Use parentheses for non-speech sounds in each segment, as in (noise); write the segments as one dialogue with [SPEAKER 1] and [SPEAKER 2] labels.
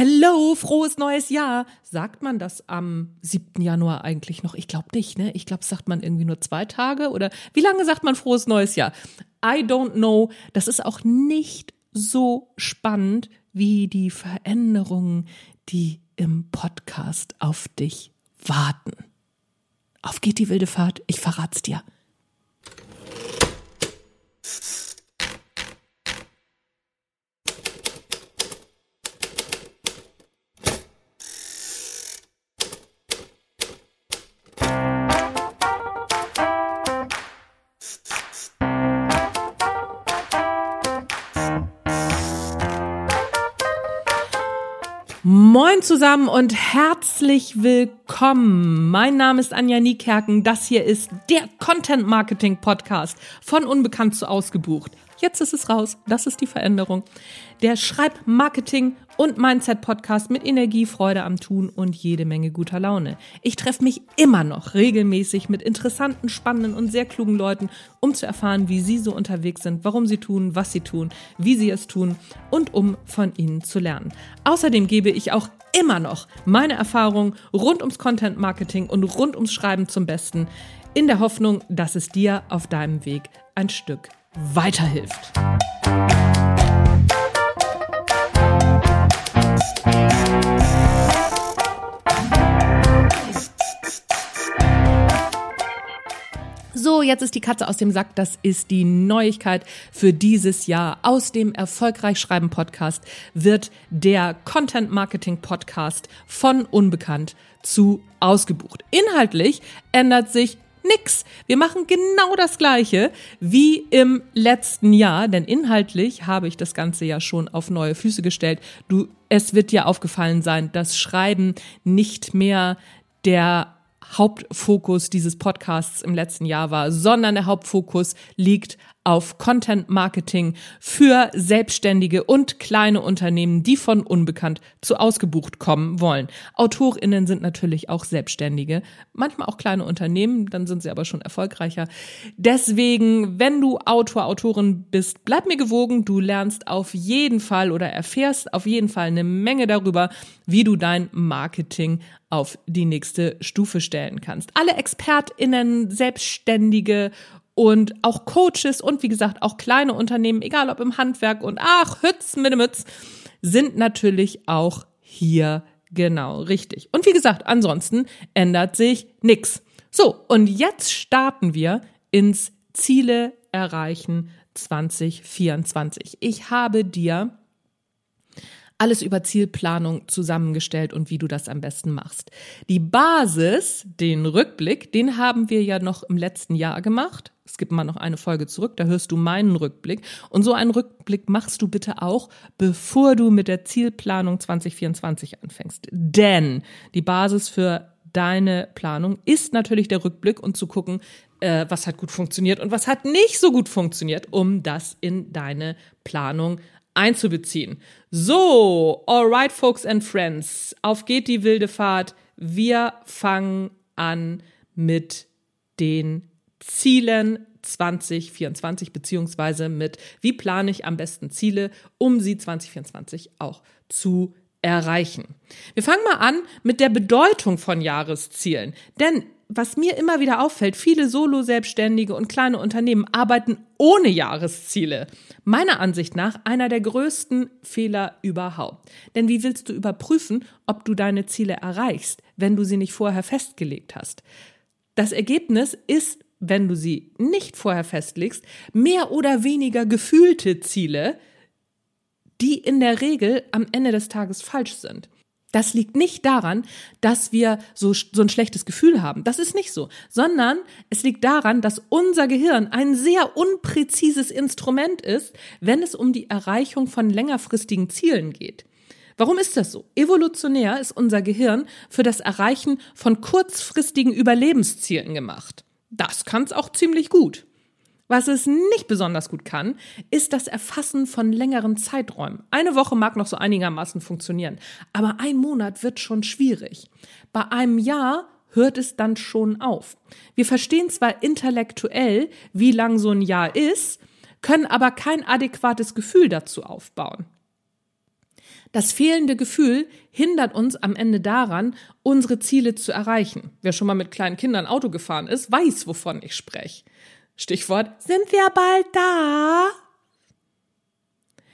[SPEAKER 1] Hello, frohes neues Jahr. Sagt man das am 7. Januar eigentlich noch? Ich glaube nicht, ne? Ich glaube, sagt man irgendwie nur zwei Tage oder wie lange sagt man frohes neues Jahr? I don't know. Das ist auch nicht so spannend wie die Veränderungen, die im Podcast auf dich warten. Auf geht die wilde Fahrt, ich verrat's dir. Moin zusammen und herzlich willkommen. Mein Name ist Anja Niekerken. Das hier ist der Content Marketing Podcast von Unbekannt zu Ausgebucht. Jetzt ist es raus. Das ist die Veränderung. Der Schreib-, Marketing- und Mindset-Podcast mit Energie, Freude am Tun und jede Menge guter Laune. Ich treffe mich immer noch regelmäßig mit interessanten, spannenden und sehr klugen Leuten, um zu erfahren, wie sie so unterwegs sind, warum sie tun, was sie tun, wie sie es tun und um von ihnen zu lernen. Außerdem gebe ich auch immer noch meine Erfahrungen rund ums Content Marketing und rund ums Schreiben zum Besten, in der Hoffnung, dass es dir auf deinem Weg ein Stück weiterhilft. So, jetzt ist die Katze aus dem Sack. Das ist die Neuigkeit für dieses Jahr. Aus dem Erfolgreich Schreiben Podcast wird der Content Marketing Podcast von Unbekannt zu ausgebucht. Inhaltlich ändert sich nix. Wir machen genau das Gleiche wie im letzten Jahr, denn inhaltlich habe ich das Ganze ja schon auf neue Füße gestellt. Du, es wird dir aufgefallen sein, dass Schreiben nicht mehr der Hauptfokus dieses Podcasts im letzten Jahr war, sondern der Hauptfokus liegt auf Content Marketing für Selbstständige und kleine Unternehmen, die von unbekannt zu ausgebucht kommen wollen. Autorinnen sind natürlich auch Selbstständige, manchmal auch kleine Unternehmen, dann sind sie aber schon erfolgreicher. Deswegen, wenn du Autor, Autorin bist, bleib mir gewogen, du lernst auf jeden Fall oder erfährst auf jeden Fall eine Menge darüber, wie du dein Marketing auf die nächste Stufe stellen kannst. Alle Expertinnen, Selbstständige und auch Coaches und wie gesagt auch kleine Unternehmen, egal ob im Handwerk und ach, Hütz mit dem Mütz, sind natürlich auch hier genau richtig. Und wie gesagt, ansonsten ändert sich nichts. So, und jetzt starten wir ins Ziele erreichen 2024. Ich habe dir alles über Zielplanung zusammengestellt und wie du das am besten machst. Die Basis, den Rückblick, den haben wir ja noch im letzten Jahr gemacht. Es gibt mal noch eine Folge zurück, da hörst du meinen Rückblick. Und so einen Rückblick machst du bitte auch, bevor du mit der Zielplanung 2024 anfängst. Denn die Basis für deine Planung ist natürlich der Rückblick und zu gucken, äh, was hat gut funktioniert und was hat nicht so gut funktioniert, um das in deine Planung einzubeziehen. So, alright, folks and friends, auf geht die wilde Fahrt. Wir fangen an mit den Zielen 2024 beziehungsweise mit wie plane ich am besten Ziele, um sie 2024 auch zu erreichen. Wir fangen mal an mit der Bedeutung von Jahreszielen, denn was mir immer wieder auffällt, viele Solo-Selbstständige und kleine Unternehmen arbeiten ohne Jahresziele. Meiner Ansicht nach einer der größten Fehler überhaupt. Denn wie willst du überprüfen, ob du deine Ziele erreichst, wenn du sie nicht vorher festgelegt hast? Das Ergebnis ist, wenn du sie nicht vorher festlegst, mehr oder weniger gefühlte Ziele, die in der Regel am Ende des Tages falsch sind. Das liegt nicht daran, dass wir so, so ein schlechtes Gefühl haben. Das ist nicht so. Sondern es liegt daran, dass unser Gehirn ein sehr unpräzises Instrument ist, wenn es um die Erreichung von längerfristigen Zielen geht. Warum ist das so? Evolutionär ist unser Gehirn für das Erreichen von kurzfristigen Überlebenszielen gemacht. Das kann es auch ziemlich gut. Was es nicht besonders gut kann, ist das Erfassen von längeren Zeiträumen. Eine Woche mag noch so einigermaßen funktionieren, aber ein Monat wird schon schwierig. Bei einem Jahr hört es dann schon auf. Wir verstehen zwar intellektuell, wie lang so ein Jahr ist, können aber kein adäquates Gefühl dazu aufbauen. Das fehlende Gefühl hindert uns am Ende daran, unsere Ziele zu erreichen. Wer schon mal mit kleinen Kindern Auto gefahren ist, weiß, wovon ich spreche. Stichwort, sind wir bald da?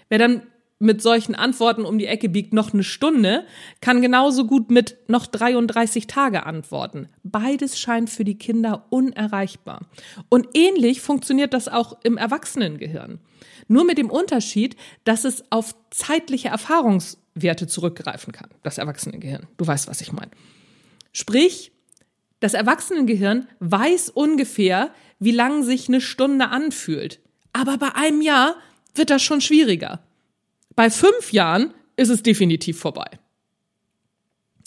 [SPEAKER 1] Wer dann mit solchen Antworten um die Ecke biegt, noch eine Stunde, kann genauso gut mit noch 33 Tage antworten. Beides scheint für die Kinder unerreichbar. Und ähnlich funktioniert das auch im Erwachsenengehirn. Nur mit dem Unterschied, dass es auf zeitliche Erfahrungswerte zurückgreifen kann, das Erwachsenengehirn. Du weißt, was ich meine. Sprich, das Erwachsenengehirn weiß ungefähr, wie lang sich eine Stunde anfühlt. Aber bei einem Jahr wird das schon schwieriger. Bei fünf Jahren ist es definitiv vorbei.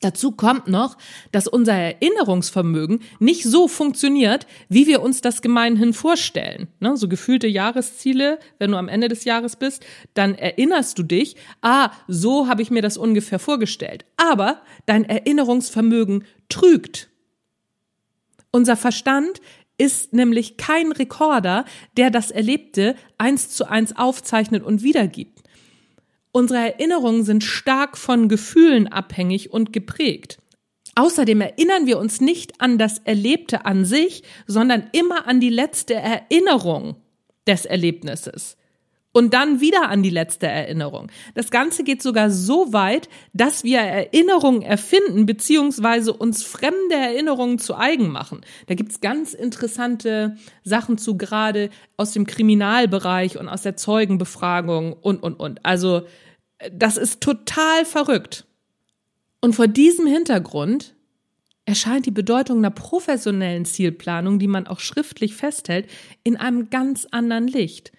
[SPEAKER 1] Dazu kommt noch, dass unser Erinnerungsvermögen nicht so funktioniert, wie wir uns das gemeinhin vorstellen. Ne, so gefühlte Jahresziele, wenn du am Ende des Jahres bist, dann erinnerst du dich, ah, so habe ich mir das ungefähr vorgestellt. Aber dein Erinnerungsvermögen trügt. Unser Verstand ist nämlich kein Rekorder, der das Erlebte eins zu eins aufzeichnet und wiedergibt. Unsere Erinnerungen sind stark von Gefühlen abhängig und geprägt. Außerdem erinnern wir uns nicht an das Erlebte an sich, sondern immer an die letzte Erinnerung des Erlebnisses und dann wieder an die letzte Erinnerung. Das Ganze geht sogar so weit, dass wir Erinnerungen erfinden beziehungsweise uns fremde Erinnerungen zu eigen machen. Da gibt's ganz interessante Sachen zu, gerade aus dem Kriminalbereich und aus der Zeugenbefragung und, und, und. Also das ist total verrückt. Und vor diesem Hintergrund erscheint die Bedeutung einer professionellen Zielplanung, die man auch schriftlich festhält, in einem ganz anderen Licht.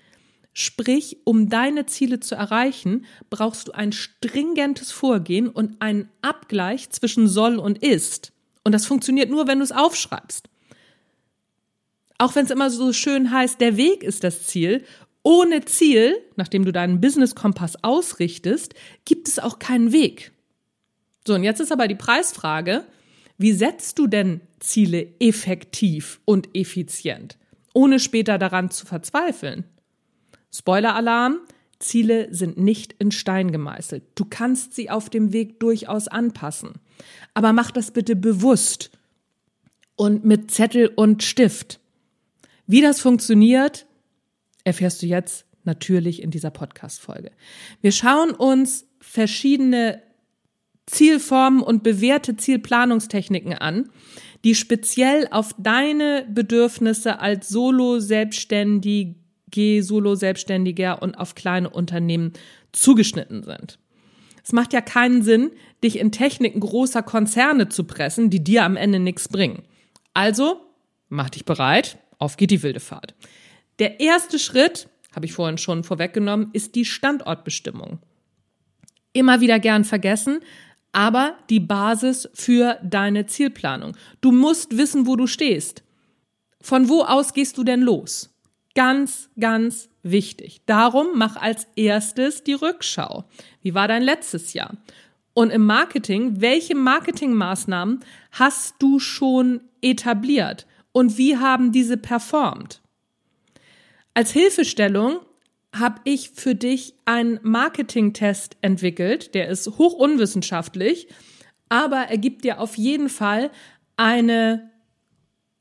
[SPEAKER 1] Sprich, um deine Ziele zu erreichen, brauchst du ein stringentes Vorgehen und einen Abgleich zwischen soll und ist. Und das funktioniert nur, wenn du es aufschreibst. Auch wenn es immer so schön heißt, der Weg ist das Ziel. Ohne Ziel, nachdem du deinen Business-Kompass ausrichtest, gibt es auch keinen Weg. So, und jetzt ist aber die Preisfrage, wie setzt du denn Ziele effektiv und effizient, ohne später daran zu verzweifeln? Spoiler-Alarm, Ziele sind nicht in Stein gemeißelt. Du kannst sie auf dem Weg durchaus anpassen. Aber mach das bitte bewusst und mit Zettel und Stift. Wie das funktioniert, erfährst du jetzt natürlich in dieser Podcast-Folge. Wir schauen uns verschiedene Zielformen und bewährte Zielplanungstechniken an, die speziell auf deine Bedürfnisse als Solo-Selbstständige Solo-Selbstständiger und auf kleine Unternehmen zugeschnitten sind. Es macht ja keinen Sinn, dich in Techniken großer Konzerne zu pressen, die dir am Ende nichts bringen. Also, mach dich bereit, auf geht die wilde Fahrt. Der erste Schritt, habe ich vorhin schon vorweggenommen, ist die Standortbestimmung. Immer wieder gern vergessen, aber die Basis für deine Zielplanung. Du musst wissen, wo du stehst. Von wo aus gehst du denn los? Ganz, ganz wichtig. Darum mach als erstes die Rückschau. Wie war dein letztes Jahr? Und im Marketing, welche Marketingmaßnahmen hast du schon etabliert? Und wie haben diese performt? Als Hilfestellung habe ich für dich einen Marketing-Test entwickelt. Der ist hoch unwissenschaftlich, aber er gibt dir auf jeden Fall eine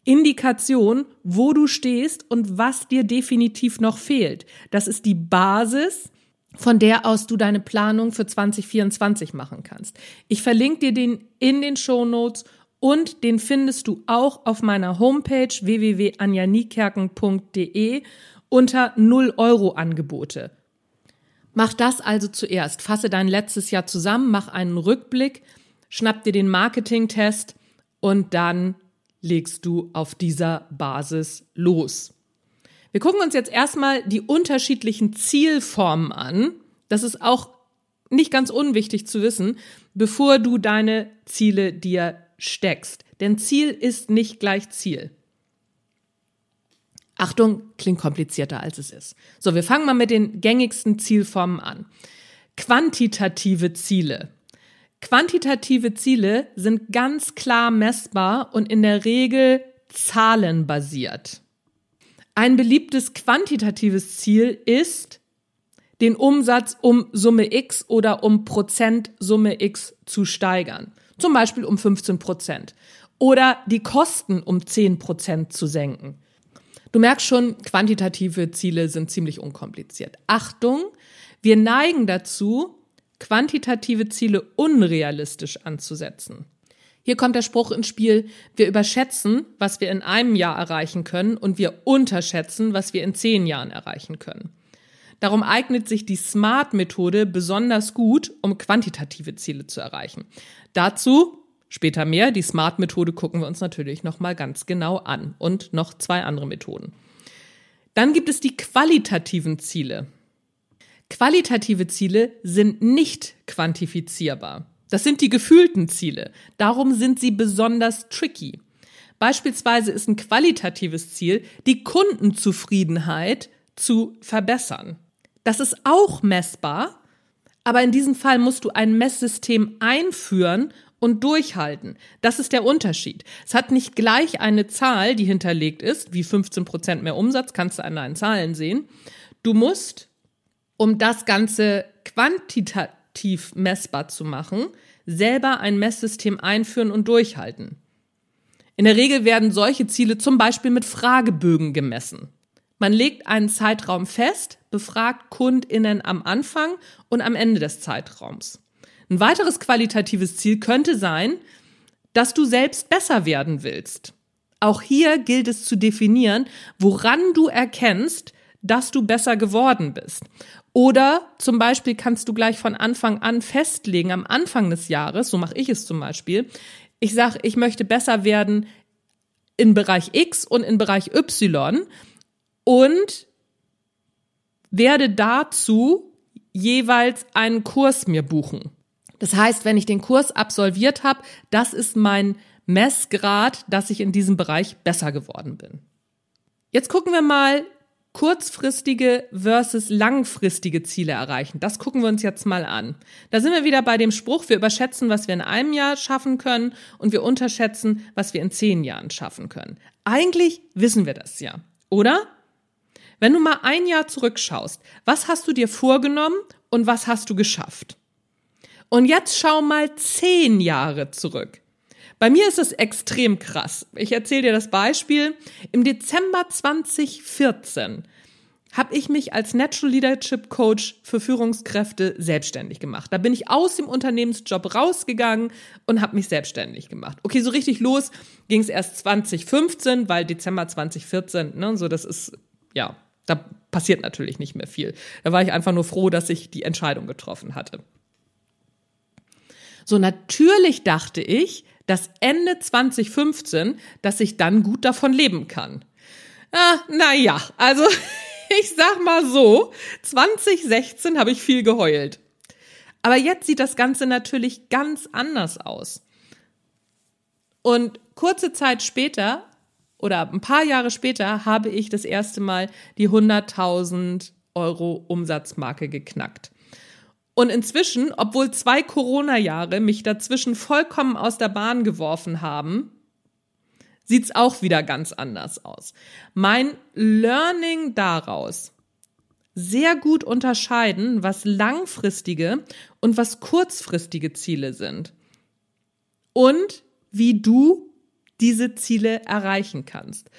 [SPEAKER 1] Indikation, wo du stehst und was dir definitiv noch fehlt. Das ist die Basis, von der aus du deine Planung für 2024 machen kannst. Ich verlinke dir den in den Show Notes und den findest du auch auf meiner Homepage www.anjanikerken.de unter 0 Euro Angebote. Mach das also zuerst. Fasse dein letztes Jahr zusammen, mach einen Rückblick, schnapp dir den Marketing-Test und dann legst du auf dieser Basis los. Wir gucken uns jetzt erstmal die unterschiedlichen Zielformen an. Das ist auch nicht ganz unwichtig zu wissen, bevor du deine Ziele dir steckst. Denn Ziel ist nicht gleich Ziel. Achtung, klingt komplizierter als es ist. So, wir fangen mal mit den gängigsten Zielformen an. Quantitative Ziele. Quantitative Ziele sind ganz klar messbar und in der Regel zahlenbasiert. Ein beliebtes quantitatives Ziel ist den Umsatz um Summe X oder um Prozent Summe X zu steigern. Zum Beispiel um 15 Prozent. Oder die Kosten um 10 Prozent zu senken. Du merkst schon, quantitative Ziele sind ziemlich unkompliziert. Achtung, wir neigen dazu, quantitative Ziele unrealistisch anzusetzen. Hier kommt der Spruch ins Spiel, wir überschätzen, was wir in einem Jahr erreichen können und wir unterschätzen, was wir in zehn Jahren erreichen können. Darum eignet sich die SMART-Methode besonders gut, um quantitative Ziele zu erreichen. Dazu später mehr. Die SMART-Methode gucken wir uns natürlich nochmal ganz genau an und noch zwei andere Methoden. Dann gibt es die qualitativen Ziele. Qualitative Ziele sind nicht quantifizierbar. Das sind die gefühlten Ziele. Darum sind sie besonders tricky. Beispielsweise ist ein qualitatives Ziel, die Kundenzufriedenheit zu verbessern. Das ist auch messbar, aber in diesem Fall musst du ein Messsystem einführen und durchhalten. Das ist der Unterschied. Es hat nicht gleich eine Zahl, die hinterlegt ist, wie 15 Prozent mehr Umsatz, kannst du an deinen Zahlen sehen. Du musst, um das Ganze quantitativ messbar zu machen, selber ein Messsystem einführen und durchhalten. In der Regel werden solche Ziele zum Beispiel mit Fragebögen gemessen. Man legt einen Zeitraum fest, befragt KundInnen am Anfang und am Ende des Zeitraums. Ein weiteres qualitatives Ziel könnte sein, dass du selbst besser werden willst. Auch hier gilt es zu definieren, woran du erkennst, dass du besser geworden bist. Oder zum Beispiel kannst du gleich von Anfang an festlegen, am Anfang des Jahres, so mache ich es zum Beispiel, ich sage, ich möchte besser werden in Bereich X und in Bereich Y und werde dazu jeweils einen Kurs mir buchen. Das heißt, wenn ich den Kurs absolviert habe, das ist mein Messgrad, dass ich in diesem Bereich besser geworden bin. Jetzt gucken wir mal kurzfristige versus langfristige Ziele erreichen. Das gucken wir uns jetzt mal an. Da sind wir wieder bei dem Spruch, wir überschätzen, was wir in einem Jahr schaffen können und wir unterschätzen, was wir in zehn Jahren schaffen können. Eigentlich wissen wir das ja, oder? Wenn du mal ein Jahr zurückschaust, was hast du dir vorgenommen und was hast du geschafft? Und jetzt schau mal zehn Jahre zurück. Bei mir ist es extrem krass. Ich erzähle dir das Beispiel. Im Dezember 2014 habe ich mich als Natural Leadership Coach für Führungskräfte selbstständig gemacht. Da bin ich aus dem Unternehmensjob rausgegangen und habe mich selbstständig gemacht. Okay, so richtig los ging es erst 2015, weil Dezember 2014, ne, so das ist ja da passiert natürlich nicht mehr viel. Da war ich einfach nur froh, dass ich die Entscheidung getroffen hatte. So natürlich dachte ich, dass Ende 2015, dass ich dann gut davon leben kann. Ah, naja, also (laughs) ich sag mal so, 2016 habe ich viel geheult. Aber jetzt sieht das Ganze natürlich ganz anders aus. Und kurze Zeit später oder ein paar Jahre später habe ich das erste Mal die 100.000 Euro Umsatzmarke geknackt. Und inzwischen, obwohl zwei Corona-Jahre mich dazwischen vollkommen aus der Bahn geworfen haben, sieht's auch wieder ganz anders aus. Mein Learning daraus, sehr gut unterscheiden, was langfristige und was kurzfristige Ziele sind. Und wie du diese Ziele erreichen kannst.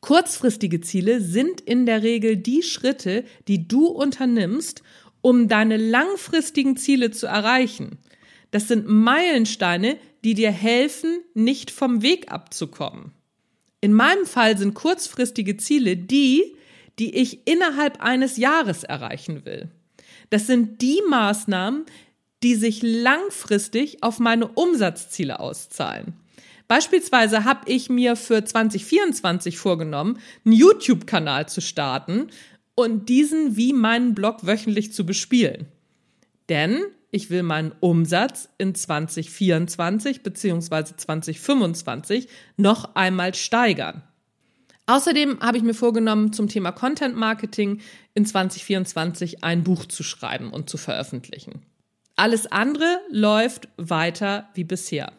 [SPEAKER 1] Kurzfristige Ziele sind in der Regel die Schritte, die du unternimmst, um deine langfristigen Ziele zu erreichen. Das sind Meilensteine, die dir helfen, nicht vom Weg abzukommen. In meinem Fall sind kurzfristige Ziele die, die ich innerhalb eines Jahres erreichen will. Das sind die Maßnahmen, die sich langfristig auf meine Umsatzziele auszahlen. Beispielsweise habe ich mir für 2024 vorgenommen, einen YouTube-Kanal zu starten und diesen wie meinen Blog wöchentlich zu bespielen. Denn ich will meinen Umsatz in 2024 bzw. 2025 noch einmal steigern. Außerdem habe ich mir vorgenommen, zum Thema Content Marketing in 2024 ein Buch zu schreiben und zu veröffentlichen. Alles andere läuft weiter wie bisher.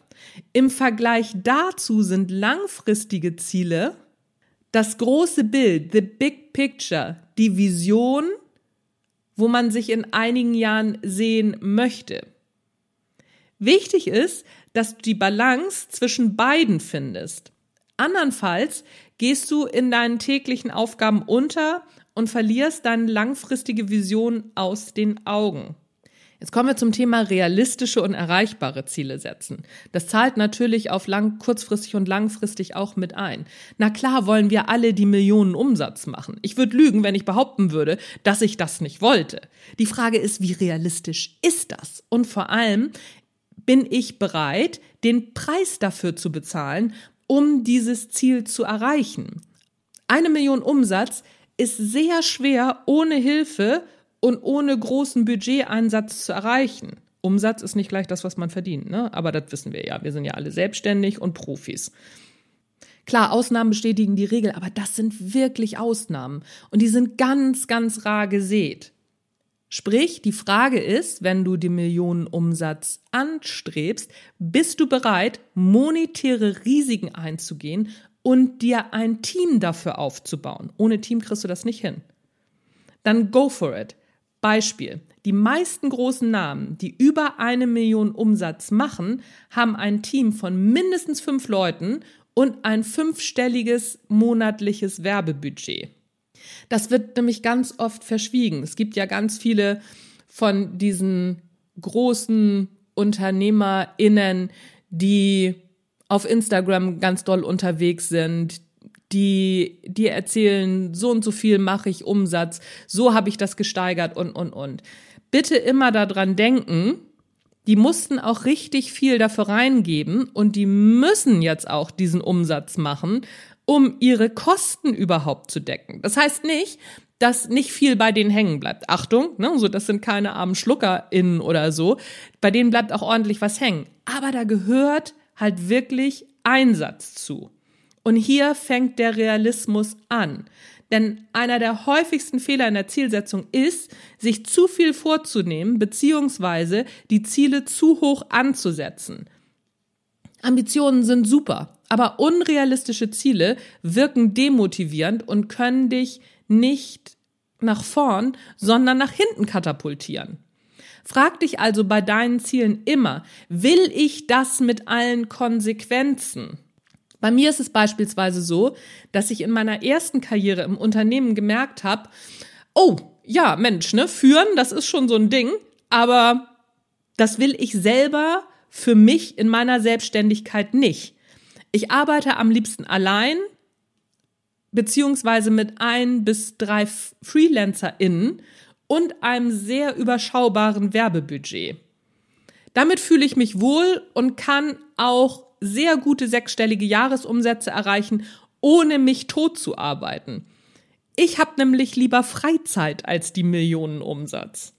[SPEAKER 1] Im Vergleich dazu sind langfristige Ziele das große Bild, the big picture, die Vision wo man sich in einigen Jahren sehen möchte. Wichtig ist, dass du die Balance zwischen beiden findest. Andernfalls gehst du in deinen täglichen Aufgaben unter und verlierst deine langfristige Vision aus den Augen. Jetzt kommen wir zum Thema realistische und erreichbare Ziele setzen. Das zahlt natürlich auf lang, kurzfristig und langfristig auch mit ein. Na klar wollen wir alle die Millionen Umsatz machen. Ich würde lügen, wenn ich behaupten würde, dass ich das nicht wollte. Die Frage ist, wie realistisch ist das? Und vor allem, bin ich bereit, den Preis dafür zu bezahlen, um dieses Ziel zu erreichen? Eine Million Umsatz ist sehr schwer ohne Hilfe und ohne großen Budgeteinsatz zu erreichen. Umsatz ist nicht gleich das, was man verdient, ne? aber das wissen wir ja. Wir sind ja alle selbstständig und Profis. Klar, Ausnahmen bestätigen die Regel, aber das sind wirklich Ausnahmen und die sind ganz, ganz rar gesät. Sprich, die Frage ist, wenn du den Millionenumsatz anstrebst, bist du bereit, monetäre Risiken einzugehen und dir ein Team dafür aufzubauen? Ohne Team kriegst du das nicht hin. Dann go for it. Beispiel. Die meisten großen Namen, die über eine Million Umsatz machen, haben ein Team von mindestens fünf Leuten und ein fünfstelliges monatliches Werbebudget. Das wird nämlich ganz oft verschwiegen. Es gibt ja ganz viele von diesen großen UnternehmerInnen, die auf Instagram ganz doll unterwegs sind, die dir erzählen, so und so viel mache ich Umsatz, so habe ich das gesteigert und, und, und. Bitte immer daran denken, die mussten auch richtig viel dafür reingeben und die müssen jetzt auch diesen Umsatz machen, um ihre Kosten überhaupt zu decken. Das heißt nicht, dass nicht viel bei denen hängen bleibt. Achtung, ne, so das sind keine armen SchluckerInnen oder so. Bei denen bleibt auch ordentlich was hängen. Aber da gehört halt wirklich Einsatz zu. Und hier fängt der Realismus an. Denn einer der häufigsten Fehler in der Zielsetzung ist, sich zu viel vorzunehmen, beziehungsweise die Ziele zu hoch anzusetzen. Ambitionen sind super, aber unrealistische Ziele wirken demotivierend und können dich nicht nach vorn, sondern nach hinten katapultieren. Frag dich also bei deinen Zielen immer, will ich das mit allen Konsequenzen? Bei mir ist es beispielsweise so, dass ich in meiner ersten Karriere im Unternehmen gemerkt habe, oh, ja, Mensch, ne, führen, das ist schon so ein Ding, aber das will ich selber für mich in meiner Selbstständigkeit nicht. Ich arbeite am liebsten allein, beziehungsweise mit ein bis drei FreelancerInnen und einem sehr überschaubaren Werbebudget. Damit fühle ich mich wohl und kann auch sehr gute sechsstellige Jahresumsätze erreichen, ohne mich tot zu arbeiten. Ich habe nämlich lieber Freizeit als die Millionenumsatz.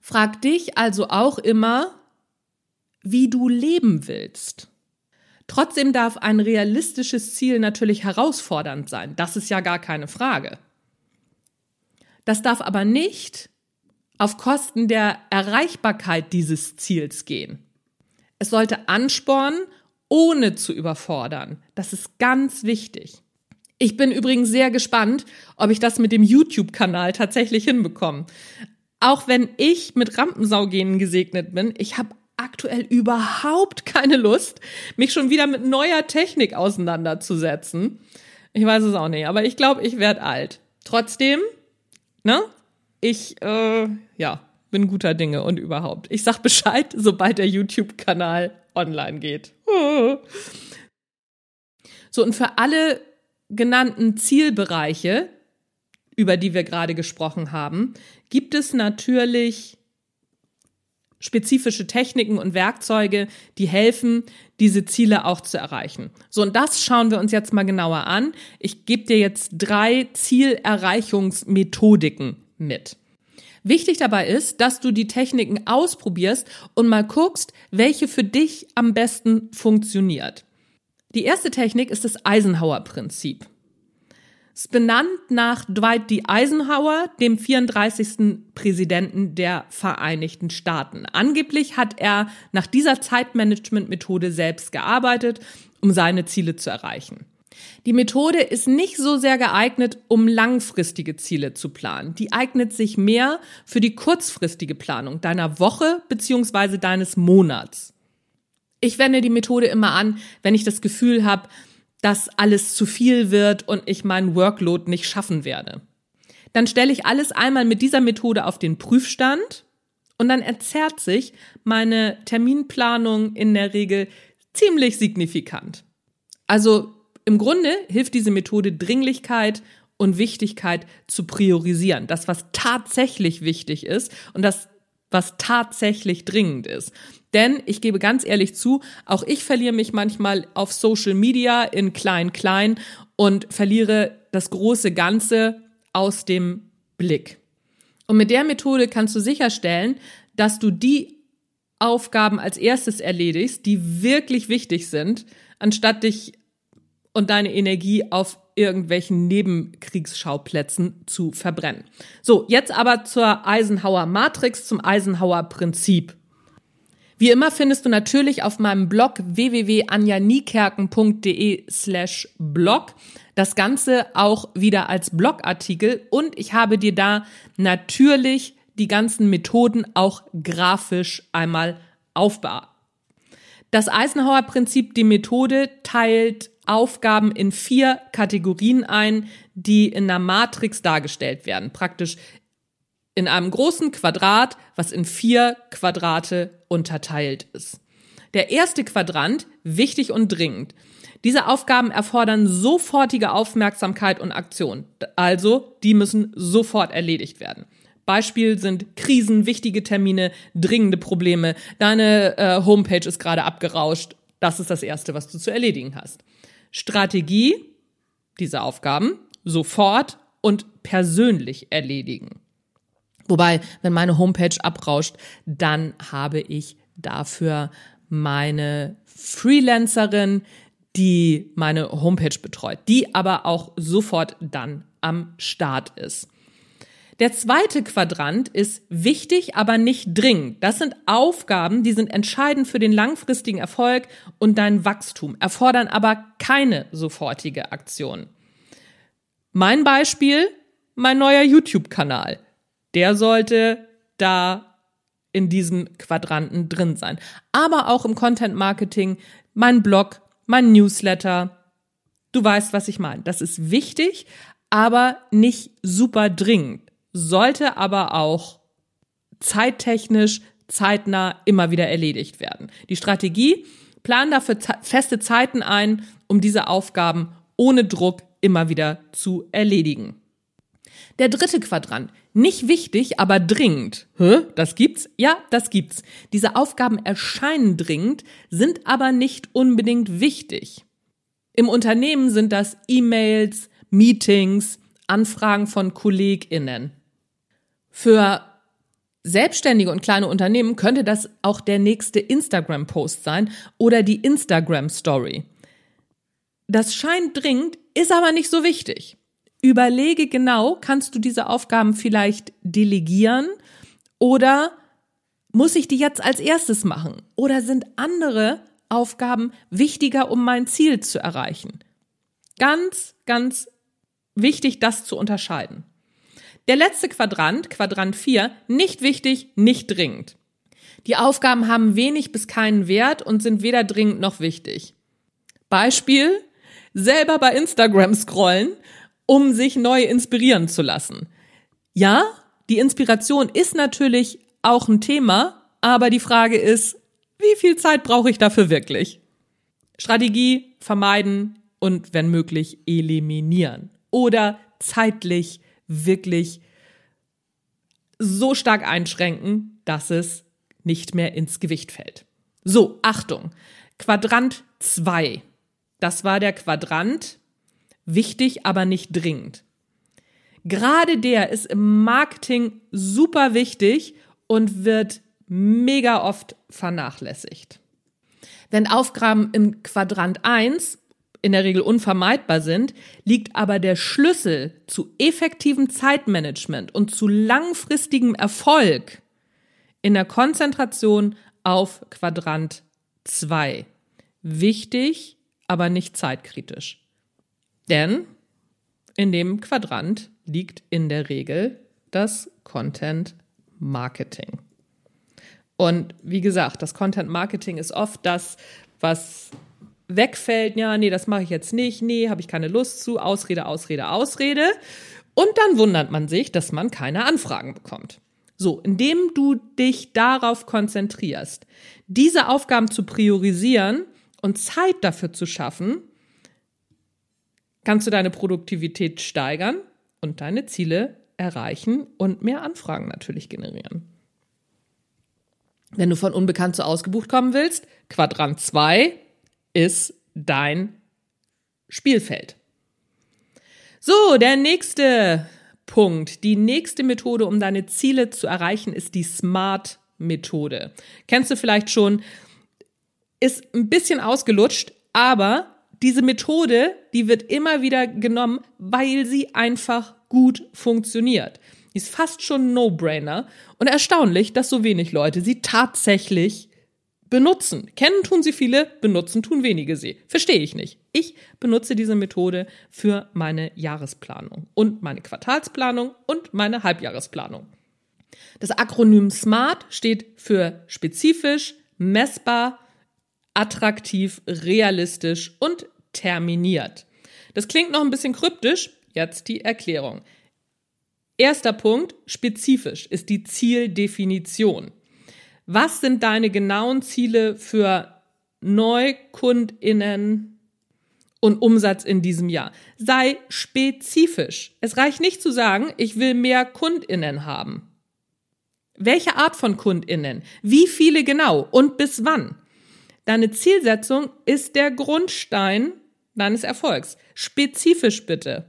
[SPEAKER 1] Frag dich also auch immer, wie du leben willst. Trotzdem darf ein realistisches Ziel natürlich herausfordernd sein. Das ist ja gar keine Frage. Das darf aber nicht auf Kosten der Erreichbarkeit dieses Ziels gehen. Es sollte anspornen ohne zu überfordern. Das ist ganz wichtig. Ich bin übrigens sehr gespannt, ob ich das mit dem YouTube-Kanal tatsächlich hinbekomme. Auch wenn ich mit Rampensaugenen gesegnet bin, ich habe aktuell überhaupt keine Lust, mich schon wieder mit neuer Technik auseinanderzusetzen. Ich weiß es auch nicht, aber ich glaube, ich werde alt. Trotzdem, ne? Ich, äh, ja, bin guter Dinge und überhaupt. Ich sag Bescheid, sobald der YouTube-Kanal online geht. (laughs) So, und für alle genannten Zielbereiche, über die wir gerade gesprochen haben, gibt es natürlich spezifische Techniken und Werkzeuge, die helfen, diese Ziele auch zu erreichen. So, und das schauen wir uns jetzt mal genauer an. Ich gebe dir jetzt drei Zielerreichungsmethodiken mit. Wichtig dabei ist, dass du die Techniken ausprobierst und mal guckst, welche für dich am besten funktioniert. Die erste Technik ist das Eisenhower-Prinzip. Es ist benannt nach Dwight D. Eisenhower, dem 34. Präsidenten der Vereinigten Staaten. Angeblich hat er nach dieser Zeitmanagement-Methode selbst gearbeitet, um seine Ziele zu erreichen. Die Methode ist nicht so sehr geeignet, um langfristige Ziele zu planen. Die eignet sich mehr für die kurzfristige Planung deiner Woche beziehungsweise deines Monats. Ich wende die Methode immer an, wenn ich das Gefühl habe, dass alles zu viel wird und ich meinen Workload nicht schaffen werde. Dann stelle ich alles einmal mit dieser Methode auf den Prüfstand und dann erzerrt sich meine Terminplanung in der Regel ziemlich signifikant. Also im Grunde hilft diese Methode Dringlichkeit und Wichtigkeit zu priorisieren. Das, was tatsächlich wichtig ist und das, was tatsächlich dringend ist. Denn ich gebe ganz ehrlich zu, auch ich verliere mich manchmal auf Social Media in klein klein und verliere das große Ganze aus dem Blick. Und mit der Methode kannst du sicherstellen, dass du die Aufgaben als erstes erledigst, die wirklich wichtig sind, anstatt dich und deine Energie auf irgendwelchen Nebenkriegsschauplätzen zu verbrennen. So, jetzt aber zur Eisenhower Matrix, zum Eisenhower Prinzip. Wie immer findest du natürlich auf meinem Blog www.anjanikerken.de slash blog das Ganze auch wieder als Blogartikel und ich habe dir da natürlich die ganzen Methoden auch grafisch einmal aufbereitet. Das Eisenhower Prinzip, die Methode, teilt Aufgaben in vier Kategorien ein, die in einer Matrix dargestellt werden. Praktisch in einem großen Quadrat, was in vier Quadrate unterteilt ist. Der erste Quadrant, wichtig und dringend. Diese Aufgaben erfordern sofortige Aufmerksamkeit und Aktion. Also, die müssen sofort erledigt werden. Beispiel sind Krisen, wichtige Termine, dringende Probleme. Deine äh, Homepage ist gerade abgerauscht. Das ist das Erste, was du zu erledigen hast. Strategie, diese Aufgaben, sofort und persönlich erledigen. Wobei, wenn meine Homepage abrauscht, dann habe ich dafür meine Freelancerin, die meine Homepage betreut, die aber auch sofort dann am Start ist. Der zweite Quadrant ist wichtig, aber nicht dringend. Das sind Aufgaben, die sind entscheidend für den langfristigen Erfolg und dein Wachstum, erfordern aber keine sofortige Aktion. Mein Beispiel, mein neuer YouTube-Kanal der sollte da in diesem Quadranten drin sein. Aber auch im Content Marketing, mein Blog, mein Newsletter. Du weißt, was ich meine. Das ist wichtig, aber nicht super dringend. Sollte aber auch zeittechnisch, zeitnah immer wieder erledigt werden. Die Strategie, plan dafür feste Zeiten ein, um diese Aufgaben ohne Druck immer wieder zu erledigen. Der dritte Quadrant. Nicht wichtig, aber dringend. Hä? Das gibt's? Ja, das gibt's. Diese Aufgaben erscheinen dringend, sind aber nicht unbedingt wichtig. Im Unternehmen sind das E-Mails, Meetings, Anfragen von KollegInnen. Für Selbstständige und kleine Unternehmen könnte das auch der nächste Instagram-Post sein oder die Instagram-Story. Das scheint dringend, ist aber nicht so wichtig. Überlege genau, kannst du diese Aufgaben vielleicht delegieren oder muss ich die jetzt als erstes machen? Oder sind andere Aufgaben wichtiger, um mein Ziel zu erreichen? Ganz, ganz wichtig, das zu unterscheiden. Der letzte Quadrant, Quadrant 4, nicht wichtig, nicht dringend. Die Aufgaben haben wenig bis keinen Wert und sind weder dringend noch wichtig. Beispiel, selber bei Instagram scrollen um sich neu inspirieren zu lassen. Ja, die Inspiration ist natürlich auch ein Thema, aber die Frage ist, wie viel Zeit brauche ich dafür wirklich? Strategie vermeiden und wenn möglich eliminieren oder zeitlich wirklich so stark einschränken, dass es nicht mehr ins Gewicht fällt. So, Achtung. Quadrant 2. Das war der Quadrant, wichtig, aber nicht dringend. Gerade der ist im Marketing super wichtig und wird mega oft vernachlässigt. Wenn Aufgaben im Quadrant 1 in der Regel unvermeidbar sind, liegt aber der Schlüssel zu effektivem Zeitmanagement und zu langfristigem Erfolg in der Konzentration auf Quadrant 2. Wichtig, aber nicht zeitkritisch. Denn in dem Quadrant liegt in der Regel das Content Marketing. Und wie gesagt, das Content Marketing ist oft das, was wegfällt. Ja, nee, das mache ich jetzt nicht. Nee, habe ich keine Lust zu. Ausrede, Ausrede, Ausrede. Und dann wundert man sich, dass man keine Anfragen bekommt. So, indem du dich darauf konzentrierst, diese Aufgaben zu priorisieren und Zeit dafür zu schaffen, kannst du deine Produktivität steigern und deine Ziele erreichen und mehr Anfragen natürlich generieren. Wenn du von unbekannt zu ausgebucht kommen willst, Quadrant 2 ist dein Spielfeld. So, der nächste Punkt, die nächste Methode, um deine Ziele zu erreichen, ist die SMART-Methode. Kennst du vielleicht schon, ist ein bisschen ausgelutscht, aber diese Methode, die wird immer wieder genommen, weil sie einfach gut funktioniert. Die ist fast schon ein No-Brainer und erstaunlich, dass so wenig Leute sie tatsächlich benutzen. Kennen tun sie viele, benutzen tun wenige sie. Verstehe ich nicht. Ich benutze diese Methode für meine Jahresplanung und meine Quartalsplanung und meine Halbjahresplanung. Das Akronym SMART steht für spezifisch, messbar, attraktiv, realistisch und terminiert. Das klingt noch ein bisschen kryptisch, jetzt die Erklärung. Erster Punkt, spezifisch ist die Zieldefinition. Was sind deine genauen Ziele für Neukundinnen und Umsatz in diesem Jahr? Sei spezifisch. Es reicht nicht zu sagen, ich will mehr Kundinnen haben. Welche Art von Kundinnen? Wie viele genau und bis wann? Deine Zielsetzung ist der Grundstein deines Erfolgs. Spezifisch bitte.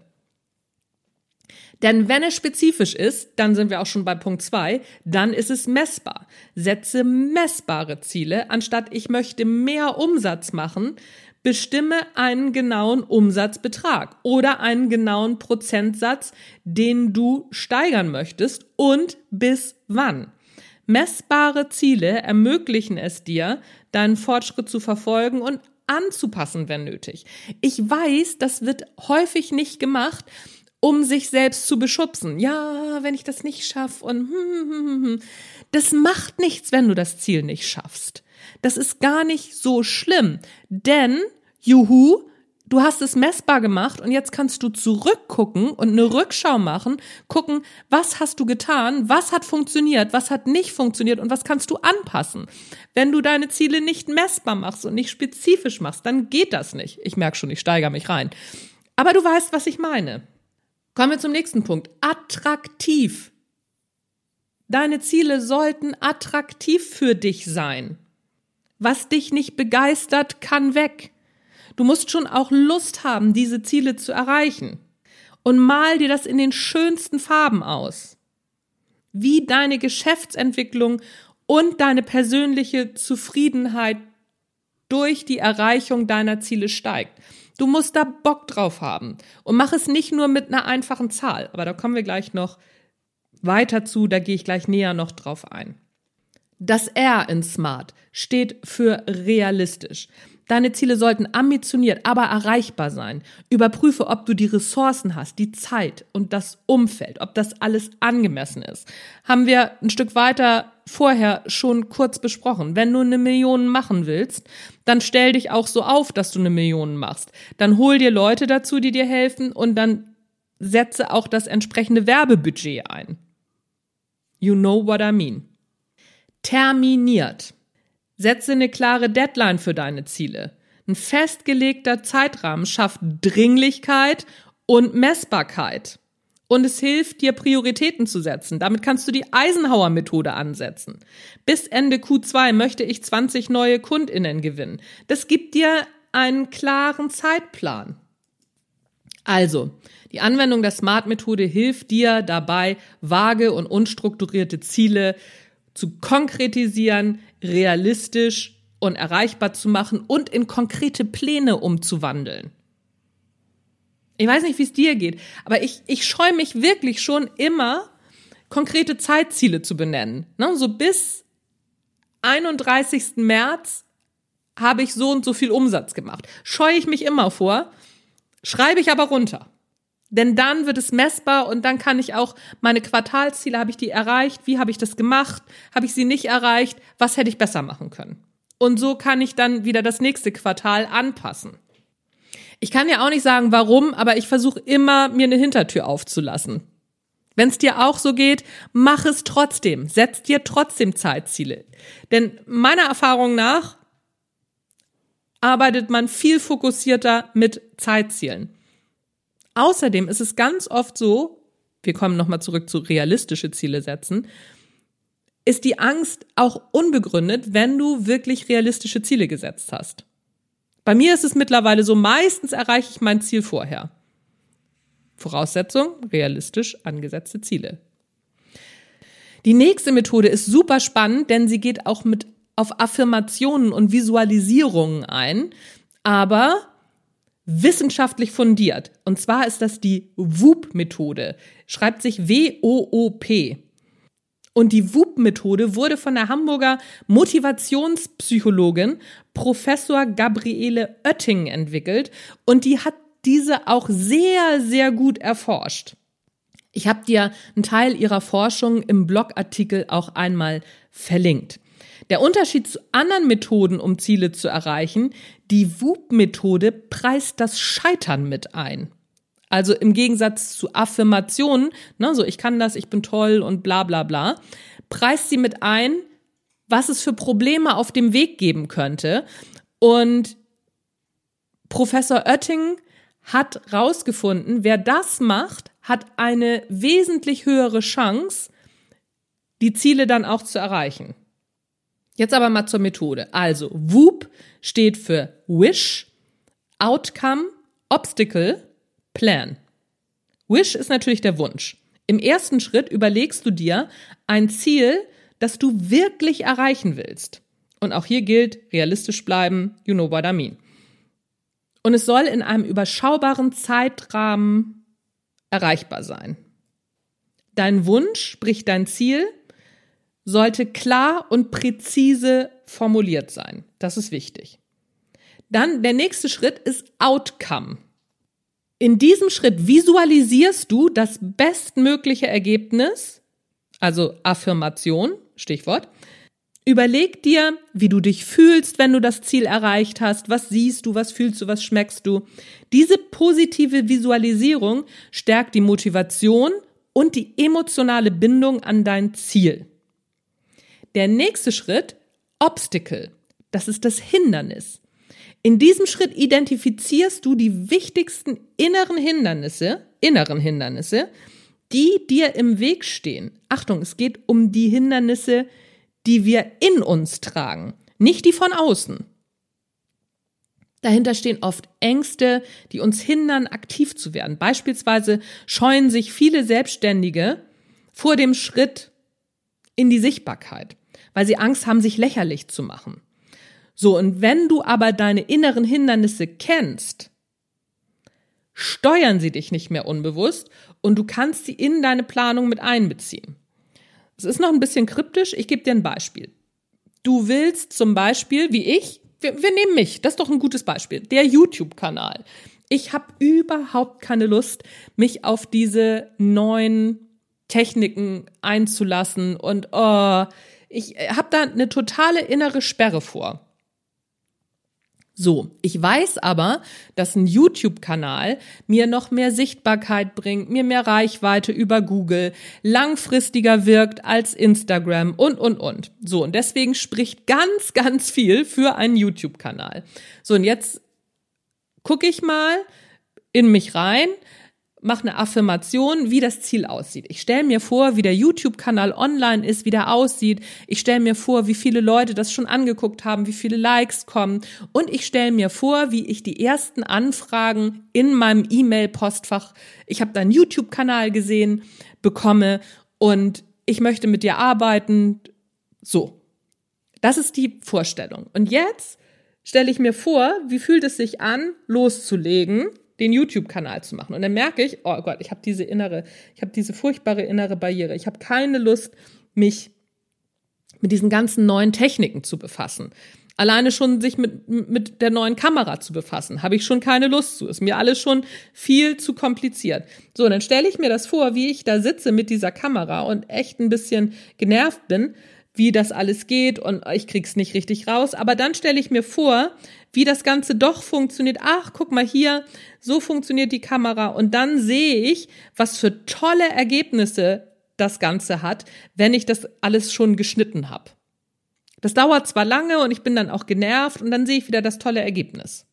[SPEAKER 1] Denn wenn es spezifisch ist, dann sind wir auch schon bei Punkt zwei, dann ist es messbar. Setze messbare Ziele, anstatt ich möchte mehr Umsatz machen, bestimme einen genauen Umsatzbetrag oder einen genauen Prozentsatz, den du steigern möchtest und bis wann. Messbare Ziele ermöglichen es dir, deinen Fortschritt zu verfolgen und anzupassen, wenn nötig. Ich weiß, das wird häufig nicht gemacht, um sich selbst zu beschubsen. Ja, wenn ich das nicht schaffe und hm, hm, hm, hm, das macht nichts, wenn du das Ziel nicht schaffst. Das ist gar nicht so schlimm, denn juhu, du hast es messbar gemacht und jetzt kannst du zurückgucken und eine Rückschau machen, gucken, was hast du getan, was hat funktioniert, was hat nicht funktioniert und was kannst du anpassen. Wenn du deine Ziele nicht messbar machst und nicht spezifisch machst, dann geht das nicht. Ich merke schon, ich steigere mich rein. Aber du weißt, was ich meine. Kommen wir zum nächsten Punkt. Attraktiv. Deine Ziele sollten attraktiv für dich sein. Was dich nicht begeistert, kann weg. Du musst schon auch Lust haben, diese Ziele zu erreichen. Und mal dir das in den schönsten Farben aus. Wie deine Geschäftsentwicklung und deine persönliche Zufriedenheit durch die Erreichung deiner Ziele steigt. Du musst da Bock drauf haben. Und mach es nicht nur mit einer einfachen Zahl. Aber da kommen wir gleich noch weiter zu, da gehe ich gleich näher noch drauf ein. Das R in Smart steht für realistisch. Deine Ziele sollten ambitioniert, aber erreichbar sein. Überprüfe, ob du die Ressourcen hast, die Zeit und das Umfeld, ob das alles angemessen ist. Haben wir ein Stück weiter vorher schon kurz besprochen. Wenn du eine Million machen willst, dann stell dich auch so auf, dass du eine Million machst. Dann hol dir Leute dazu, die dir helfen und dann setze auch das entsprechende Werbebudget ein. You know what I mean. Terminiert. Setze eine klare Deadline für deine Ziele. Ein festgelegter Zeitrahmen schafft Dringlichkeit und Messbarkeit. Und es hilft dir, Prioritäten zu setzen. Damit kannst du die Eisenhower-Methode ansetzen. Bis Ende Q2 möchte ich 20 neue KundInnen gewinnen. Das gibt dir einen klaren Zeitplan. Also, die Anwendung der SMART-Methode hilft dir dabei, vage und unstrukturierte Ziele zu konkretisieren, realistisch und erreichbar zu machen und in konkrete Pläne umzuwandeln. Ich weiß nicht, wie es dir geht, aber ich, ich scheue mich wirklich schon immer, konkrete Zeitziele zu benennen. Ne? So bis 31. März habe ich so und so viel Umsatz gemacht. Scheue ich mich immer vor. Schreibe ich aber runter. Denn dann wird es messbar und dann kann ich auch meine Quartalsziele, habe ich die erreicht? Wie habe ich das gemacht? Habe ich sie nicht erreicht? Was hätte ich besser machen können? Und so kann ich dann wieder das nächste Quartal anpassen. Ich kann ja auch nicht sagen, warum, aber ich versuche immer, mir eine Hintertür aufzulassen. Wenn es dir auch so geht, mach es trotzdem. Setz dir trotzdem Zeitziele. Denn meiner Erfahrung nach arbeitet man viel fokussierter mit Zeitzielen. Außerdem ist es ganz oft so, wir kommen nochmal zurück zu realistische Ziele setzen, ist die Angst auch unbegründet, wenn du wirklich realistische Ziele gesetzt hast. Bei mir ist es mittlerweile so, meistens erreiche ich mein Ziel vorher. Voraussetzung, realistisch angesetzte Ziele. Die nächste Methode ist super spannend, denn sie geht auch mit auf Affirmationen und Visualisierungen ein, aber wissenschaftlich fundiert. Und zwar ist das die WOOP-Methode. Schreibt sich W-O-O-P. Und die WOOP-Methode wurde von der Hamburger Motivationspsychologin Professor Gabriele Oetting entwickelt und die hat diese auch sehr, sehr gut erforscht. Ich habe dir einen Teil ihrer Forschung im Blogartikel auch einmal verlinkt. Der Unterschied zu anderen Methoden, um Ziele zu erreichen, die WUP-Methode preist das Scheitern mit ein. Also im Gegensatz zu Affirmationen, ne, so ich kann das, ich bin toll und bla bla bla, preist sie mit ein, was es für Probleme auf dem Weg geben könnte. Und Professor Oetting hat rausgefunden, wer das macht, hat eine wesentlich höhere Chance, die Ziele dann auch zu erreichen. Jetzt aber mal zur Methode. Also, WOOP steht für Wish, Outcome, Obstacle, Plan. Wish ist natürlich der Wunsch. Im ersten Schritt überlegst du dir ein Ziel, das du wirklich erreichen willst. Und auch hier gilt, realistisch bleiben, you know what I mean. Und es soll in einem überschaubaren Zeitrahmen erreichbar sein. Dein Wunsch, sprich dein Ziel, sollte klar und präzise formuliert sein. Das ist wichtig. Dann der nächste Schritt ist Outcome. In diesem Schritt visualisierst du das bestmögliche Ergebnis, also Affirmation, Stichwort. Überleg dir, wie du dich fühlst, wenn du das Ziel erreicht hast. Was siehst du, was fühlst du, was schmeckst du? Diese positive Visualisierung stärkt die Motivation und die emotionale Bindung an dein Ziel. Der nächste Schritt, Obstacle. Das ist das Hindernis. In diesem Schritt identifizierst du die wichtigsten inneren Hindernisse, inneren Hindernisse, die dir im Weg stehen. Achtung, es geht um die Hindernisse, die wir in uns tragen, nicht die von außen. Dahinter stehen oft Ängste, die uns hindern, aktiv zu werden. Beispielsweise scheuen sich viele Selbstständige vor dem Schritt in die Sichtbarkeit weil sie Angst haben, sich lächerlich zu machen. So, und wenn du aber deine inneren Hindernisse kennst, steuern sie dich nicht mehr unbewusst und du kannst sie in deine Planung mit einbeziehen. Es ist noch ein bisschen kryptisch, ich gebe dir ein Beispiel. Du willst zum Beispiel, wie ich, wir, wir nehmen mich, das ist doch ein gutes Beispiel, der YouTube-Kanal. Ich habe überhaupt keine Lust, mich auf diese neuen Techniken einzulassen und oh, ich äh, habe da eine totale innere Sperre vor. So, ich weiß aber, dass ein YouTube-Kanal mir noch mehr Sichtbarkeit bringt, mir mehr Reichweite über Google, langfristiger wirkt als Instagram und, und, und. So, und deswegen spricht ganz, ganz viel für einen YouTube-Kanal. So, und jetzt gucke ich mal in mich rein, mache eine Affirmation, wie das Ziel aussieht. Ich stelle mir vor, wie der YouTube-Kanal online ist, wie der aussieht. Ich stelle mir vor, wie viele Leute das schon angeguckt haben, wie viele Likes kommen. Und ich stelle mir vor, wie ich die ersten Anfragen in meinem E-Mail-Postfach, ich habe da einen YouTube-Kanal gesehen, bekomme und ich möchte mit dir arbeiten. So. Das ist die Vorstellung. Und jetzt stelle ich mir vor, wie fühlt es sich an, loszulegen den YouTube-Kanal zu machen. Und dann merke ich, oh Gott, ich habe diese innere, ich habe diese furchtbare innere Barriere. Ich habe keine Lust, mich mit diesen ganzen neuen Techniken zu befassen. Alleine schon sich mit, mit der neuen Kamera zu befassen, habe ich schon keine Lust zu. Ist mir alles schon viel zu kompliziert. So, dann stelle ich mir das vor, wie ich da sitze mit dieser Kamera und echt ein bisschen genervt bin, wie das alles geht und ich krieg's nicht richtig raus. Aber dann stelle ich mir vor, wie das Ganze doch funktioniert. Ach, guck mal hier, so funktioniert die Kamera. Und dann sehe ich, was für tolle Ergebnisse das Ganze hat, wenn ich das alles schon geschnitten habe. Das dauert zwar lange und ich bin dann auch genervt und dann sehe ich wieder das tolle Ergebnis.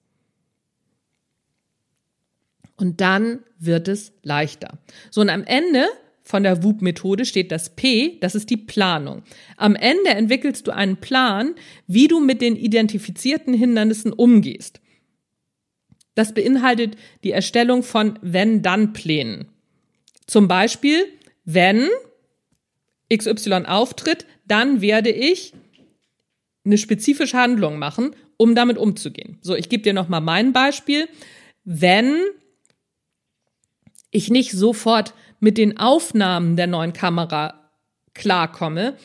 [SPEAKER 1] Und dann wird es leichter. So, und am Ende von der WUP-Methode steht das P, das ist die Planung. Am Ende entwickelst du einen Plan, wie du mit den identifizierten Hindernissen umgehst. Das beinhaltet die Erstellung von Wenn-Dann-Plänen. Zum Beispiel, wenn XY auftritt, dann werde ich eine spezifische Handlung machen, um damit umzugehen. So, ich gebe dir noch mal mein Beispiel. Wenn ich nicht sofort mit den Aufnahmen der neuen Kamera klarkomme,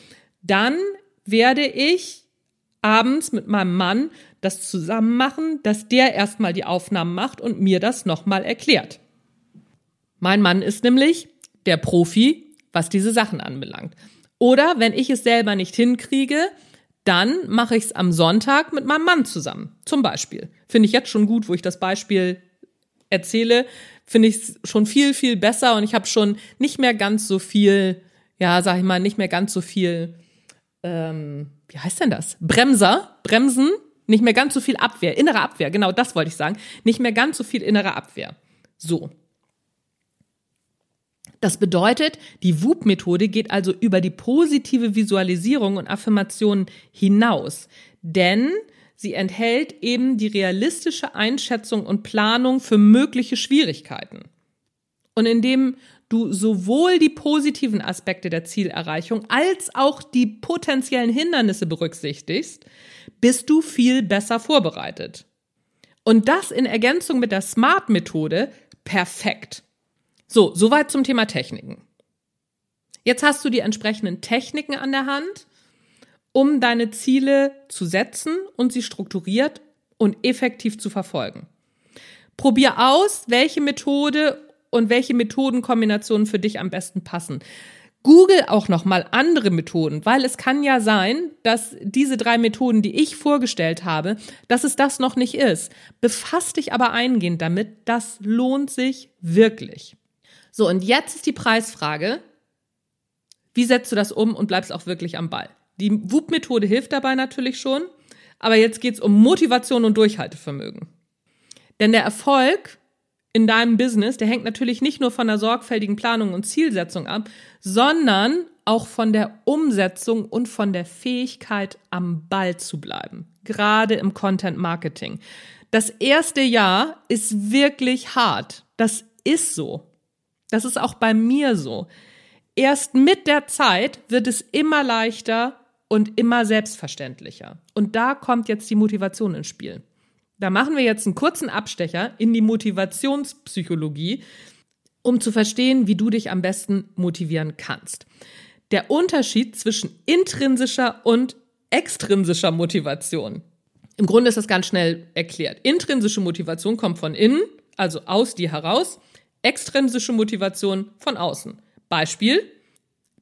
[SPEAKER 1] dann werde ich abends mit meinem Mann das zusammen machen, dass der erstmal die Aufnahmen macht und mir das nochmal erklärt. Mein Mann ist nämlich der Profi, was diese Sachen anbelangt. Oder wenn ich es selber nicht hinkriege, dann mache ich es am Sonntag mit meinem Mann zusammen. Zum Beispiel. Finde ich jetzt schon gut, wo ich das Beispiel erzähle, finde ich es schon viel, viel besser und ich habe schon nicht mehr ganz so viel, ja, sag ich mal, nicht mehr ganz so viel, ähm, wie heißt denn das? Bremser, Bremsen, nicht mehr ganz so viel Abwehr, innere Abwehr, genau das wollte ich sagen. Nicht mehr ganz so viel innere Abwehr. So. Das bedeutet, die WUP-Methode geht also über die positive Visualisierung und Affirmationen hinaus. Denn sie enthält eben die realistische Einschätzung und Planung für mögliche Schwierigkeiten. Und indem du sowohl die positiven Aspekte der Zielerreichung als auch die potenziellen Hindernisse berücksichtigst, bist du viel besser vorbereitet. Und das in Ergänzung mit der SMART-Methode perfekt. So, soweit zum Thema Techniken. Jetzt hast du die entsprechenden Techniken an der Hand, um deine Ziele zu setzen und sie strukturiert und effektiv zu verfolgen. Probier aus, welche Methode und welche Methodenkombinationen für dich am besten passen. Google auch noch mal andere Methoden, weil es kann ja sein, dass diese drei Methoden, die ich vorgestellt habe, dass es das noch nicht ist. Befass dich aber eingehend damit, das lohnt sich wirklich. So, und jetzt ist die Preisfrage, wie setzt du das um und bleibst auch wirklich am Ball? Die WUP-Methode hilft dabei natürlich schon, aber jetzt geht's um Motivation und Durchhaltevermögen. Denn der Erfolg in deinem Business, der hängt natürlich nicht nur von der sorgfältigen Planung und Zielsetzung ab, sondern auch von der Umsetzung und von der Fähigkeit, am Ball zu bleiben. Gerade im Content Marketing. Das erste Jahr ist wirklich hart. Das ist so. Das ist auch bei mir so. Erst mit der Zeit wird es immer leichter und immer selbstverständlicher. Und da kommt jetzt die Motivation ins Spiel. Da machen wir jetzt einen kurzen Abstecher in die Motivationspsychologie, um zu verstehen, wie du dich am besten motivieren kannst. Der Unterschied zwischen intrinsischer und extrinsischer Motivation. Im Grunde ist das ganz schnell erklärt. Intrinsische Motivation kommt von innen, also aus dir heraus extrinsische Motivation von außen. Beispiel,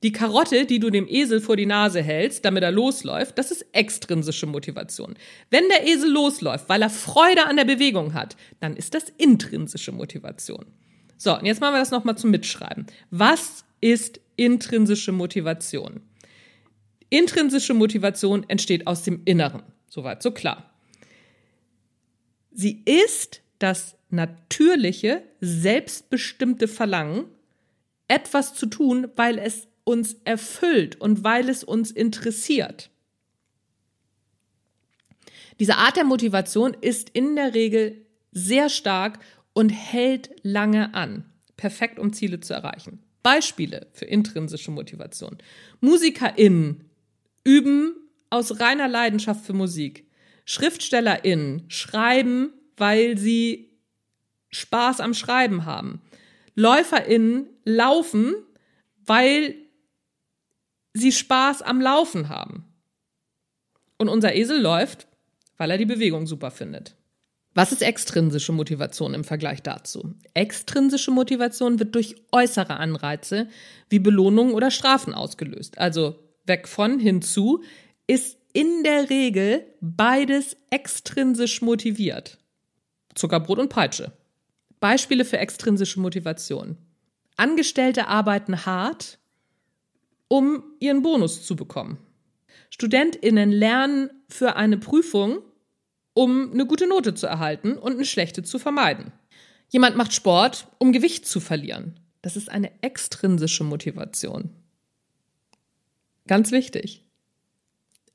[SPEAKER 1] die Karotte, die du dem Esel vor die Nase hältst, damit er losläuft, das ist extrinsische Motivation. Wenn der Esel losläuft, weil er Freude an der Bewegung hat, dann ist das intrinsische Motivation. So, und jetzt machen wir das nochmal zum Mitschreiben. Was ist intrinsische Motivation? Intrinsische Motivation entsteht aus dem Inneren. Soweit, so klar. Sie ist das natürliche, selbstbestimmte Verlangen, etwas zu tun, weil es uns erfüllt und weil es uns interessiert. Diese Art der Motivation ist in der Regel sehr stark und hält lange an. Perfekt, um Ziele zu erreichen. Beispiele für intrinsische Motivation. MusikerInnen üben aus reiner Leidenschaft für Musik. SchriftstellerInnen schreiben, weil sie Spaß am Schreiben haben. LäuferInnen laufen, weil sie Spaß am Laufen haben. Und unser Esel läuft, weil er die Bewegung super findet. Was ist extrinsische Motivation im Vergleich dazu? Extrinsische Motivation wird durch äußere Anreize wie Belohnungen oder Strafen ausgelöst. Also weg von hinzu ist in der Regel beides extrinsisch motiviert. Zuckerbrot und Peitsche. Beispiele für extrinsische Motivation. Angestellte arbeiten hart, um ihren Bonus zu bekommen. Studentinnen lernen für eine Prüfung, um eine gute Note zu erhalten und eine schlechte zu vermeiden. Jemand macht Sport, um Gewicht zu verlieren. Das ist eine extrinsische Motivation. Ganz wichtig.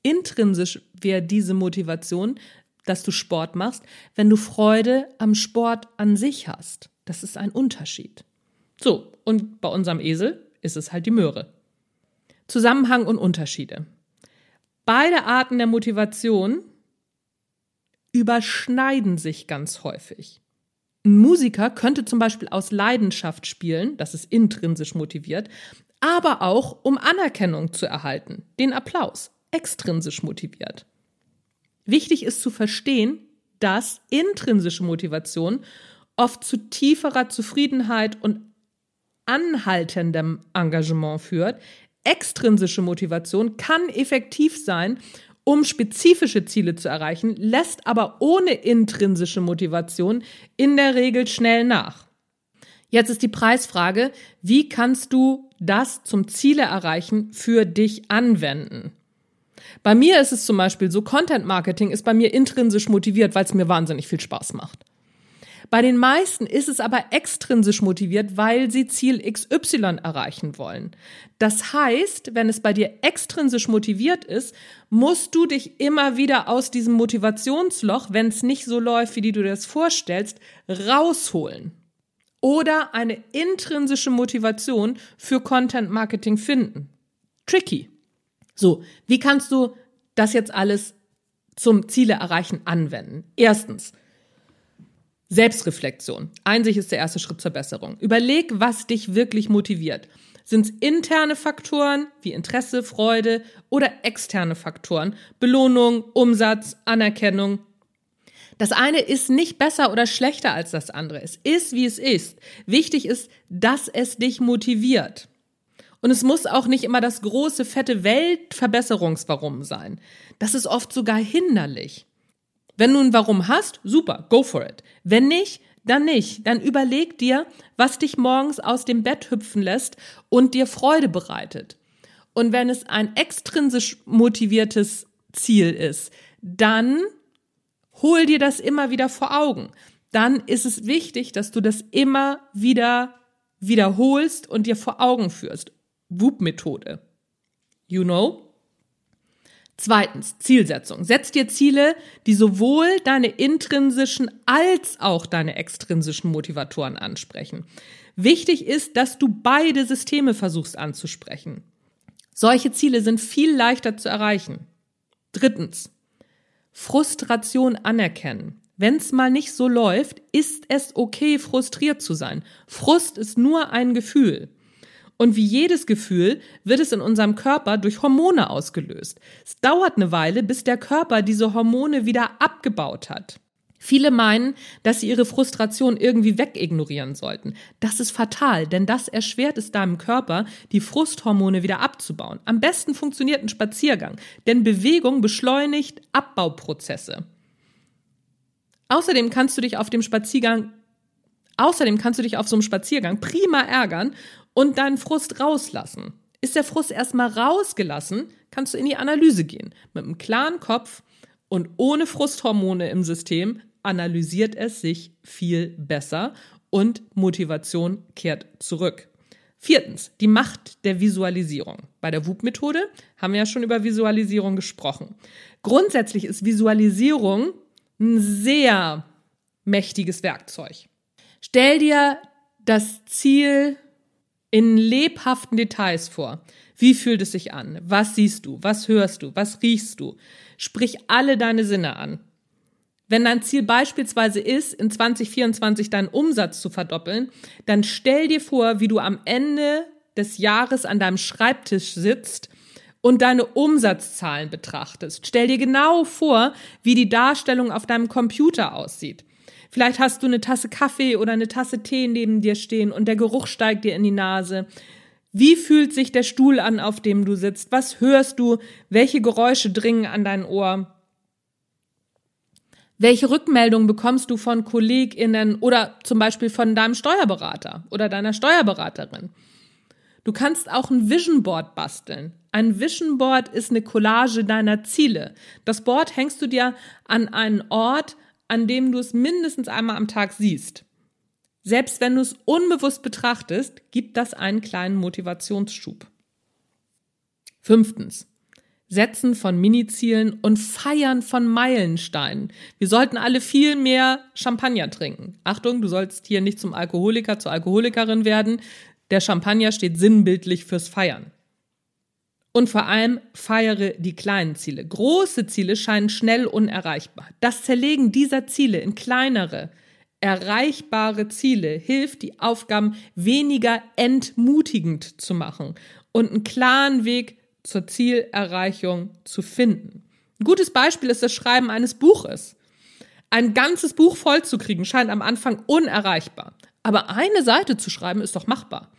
[SPEAKER 1] Intrinsisch wäre diese Motivation, dass du Sport machst, wenn du Freude am Sport an sich hast. Das ist ein Unterschied. So, und bei unserem Esel ist es halt die Möhre. Zusammenhang und Unterschiede. Beide Arten der Motivation überschneiden sich ganz häufig. Ein Musiker könnte zum Beispiel aus Leidenschaft spielen, das ist intrinsisch motiviert, aber auch um Anerkennung zu erhalten, den Applaus, extrinsisch motiviert. Wichtig ist zu verstehen, dass intrinsische Motivation oft zu tieferer Zufriedenheit und anhaltendem Engagement führt. Extrinsische Motivation kann effektiv sein, um spezifische Ziele zu erreichen, lässt aber ohne intrinsische Motivation in der Regel schnell nach. Jetzt ist die Preisfrage, wie kannst du das zum Ziele erreichen für dich anwenden? Bei mir ist es zum Beispiel so, Content Marketing ist bei mir intrinsisch motiviert, weil es mir wahnsinnig viel Spaß macht. Bei den meisten ist es aber extrinsisch motiviert, weil sie Ziel XY erreichen wollen. Das heißt, wenn es bei dir extrinsisch motiviert ist, musst du dich immer wieder aus diesem Motivationsloch, wenn es nicht so läuft, wie du dir das vorstellst, rausholen. Oder eine intrinsische Motivation für Content Marketing finden. Tricky. So, wie kannst du das jetzt alles zum Ziele erreichen anwenden? Erstens, Selbstreflexion. Einsicht ist der erste Schritt zur Besserung. Überleg, was dich wirklich motiviert. Sind es interne Faktoren wie Interesse, Freude oder externe Faktoren? Belohnung, Umsatz, Anerkennung. Das eine ist nicht besser oder schlechter als das andere. Es ist, wie es ist. Wichtig ist, dass es dich motiviert. Und es muss auch nicht immer das große, fette Weltverbesserungswarum sein. Das ist oft sogar hinderlich. Wenn du ein Warum hast, super, go for it. Wenn nicht, dann nicht. Dann überleg dir, was dich morgens aus dem Bett hüpfen lässt und dir Freude bereitet. Und wenn es ein extrinsisch motiviertes Ziel ist, dann hol dir das immer wieder vor Augen. Dann ist es wichtig, dass du das immer wieder wiederholst und dir vor Augen führst. Whoop-Methode. You know? Zweitens, Zielsetzung. Setz dir Ziele, die sowohl deine intrinsischen als auch deine extrinsischen Motivatoren ansprechen. Wichtig ist, dass du beide Systeme versuchst anzusprechen. Solche Ziele sind viel leichter zu erreichen. Drittens, Frustration anerkennen. Wenn es mal nicht so läuft, ist es okay, frustriert zu sein. Frust ist nur ein Gefühl. Und wie jedes Gefühl wird es in unserem Körper durch Hormone ausgelöst. Es dauert eine Weile, bis der Körper diese Hormone wieder abgebaut hat. Viele meinen, dass sie ihre Frustration irgendwie wegignorieren sollten. Das ist fatal, denn das erschwert es deinem Körper, die Frusthormone wieder abzubauen. Am besten funktioniert ein Spaziergang, denn Bewegung beschleunigt Abbauprozesse. Außerdem kannst du dich auf dem Spaziergang Außerdem kannst du dich auf so einem Spaziergang prima ärgern und deinen Frust rauslassen. Ist der Frust erstmal rausgelassen, kannst du in die Analyse gehen. Mit einem klaren Kopf und ohne Frusthormone im System analysiert es sich viel besser und Motivation kehrt zurück. Viertens, die Macht der Visualisierung. Bei der WUP-Methode haben wir ja schon über Visualisierung gesprochen. Grundsätzlich ist Visualisierung ein sehr mächtiges Werkzeug. Stell dir das Ziel in lebhaften Details vor. Wie fühlt es sich an? Was siehst du? Was hörst du? Was riechst du? Sprich alle deine Sinne an. Wenn dein Ziel beispielsweise ist, in 2024 deinen Umsatz zu verdoppeln, dann stell dir vor, wie du am Ende des Jahres an deinem Schreibtisch sitzt und deine Umsatzzahlen betrachtest. Stell dir genau vor, wie die Darstellung auf deinem Computer aussieht. Vielleicht hast du eine Tasse Kaffee oder eine Tasse Tee neben dir stehen und der Geruch steigt dir in die Nase. Wie fühlt sich der Stuhl an, auf dem du sitzt? Was hörst du? Welche Geräusche dringen an dein Ohr? Welche Rückmeldungen bekommst du von KollegInnen oder zum Beispiel von deinem Steuerberater oder deiner Steuerberaterin? Du kannst auch ein Vision Board basteln. Ein Vision Board ist eine Collage deiner Ziele. Das Board hängst du dir an einen Ort, an dem du es mindestens einmal am Tag siehst. Selbst wenn du es unbewusst betrachtest, gibt das einen kleinen Motivationsschub. Fünftens. Setzen von Minizielen und Feiern von Meilensteinen. Wir sollten alle viel mehr Champagner trinken. Achtung, du sollst hier nicht zum Alkoholiker, zur Alkoholikerin werden. Der Champagner steht sinnbildlich fürs Feiern. Und vor allem feiere die kleinen Ziele. Große Ziele scheinen schnell unerreichbar. Das Zerlegen dieser Ziele in kleinere, erreichbare Ziele hilft, die Aufgaben weniger entmutigend zu machen und einen klaren Weg zur Zielerreichung zu finden. Ein gutes Beispiel ist das Schreiben eines Buches. Ein ganzes Buch vollzukriegen scheint am Anfang unerreichbar. Aber eine Seite zu schreiben ist doch machbar.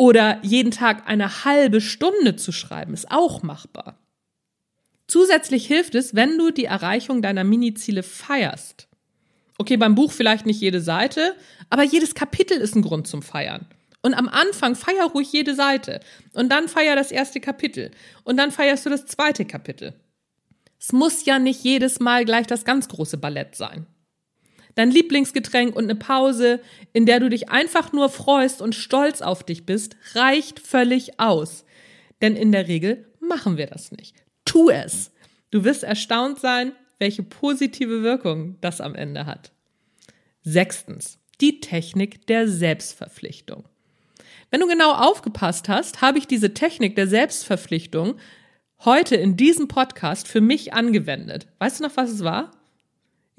[SPEAKER 1] Oder jeden Tag eine halbe Stunde zu schreiben, ist auch machbar. Zusätzlich hilft es, wenn du die Erreichung deiner Miniziele feierst. Okay, beim Buch vielleicht nicht jede Seite, aber jedes Kapitel ist ein Grund zum Feiern. Und am Anfang feier ruhig jede Seite. Und dann feier das erste Kapitel. Und dann feierst du das zweite Kapitel. Es muss ja nicht jedes Mal gleich das ganz große Ballett sein dein Lieblingsgetränk und eine Pause, in der du dich einfach nur freust und stolz auf dich bist, reicht völlig aus. Denn in der Regel machen wir das nicht. Tu es. Du wirst erstaunt sein, welche positive Wirkung das am Ende hat. Sechstens, die Technik der Selbstverpflichtung. Wenn du genau aufgepasst hast, habe ich diese Technik der Selbstverpflichtung heute in diesem Podcast für mich angewendet. Weißt du noch, was es war?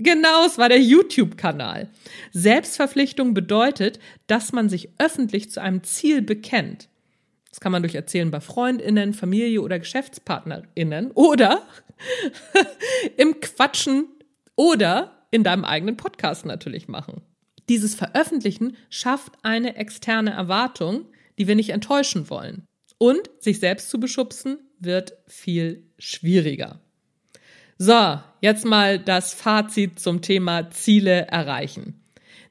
[SPEAKER 1] Genau, es war der YouTube-Kanal. Selbstverpflichtung bedeutet, dass man sich öffentlich zu einem Ziel bekennt. Das kann man durch Erzählen bei Freundinnen, Familie oder Geschäftspartnerinnen oder (laughs) im Quatschen oder in deinem eigenen Podcast natürlich machen. Dieses Veröffentlichen schafft eine externe Erwartung, die wir nicht enttäuschen wollen. Und sich selbst zu beschubsen wird viel schwieriger. So, jetzt mal das Fazit zum Thema Ziele erreichen.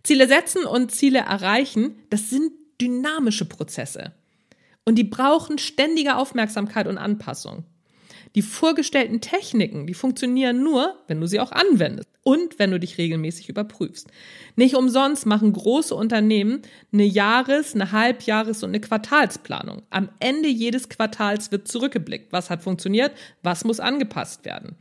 [SPEAKER 1] Ziele setzen und Ziele erreichen, das sind dynamische Prozesse. Und die brauchen ständige Aufmerksamkeit und Anpassung. Die vorgestellten Techniken, die funktionieren nur, wenn du sie auch anwendest und wenn du dich regelmäßig überprüfst. Nicht umsonst machen große Unternehmen eine Jahres-, eine Halbjahres- und eine Quartalsplanung. Am Ende jedes Quartals wird zurückgeblickt. Was hat funktioniert? Was muss angepasst werden?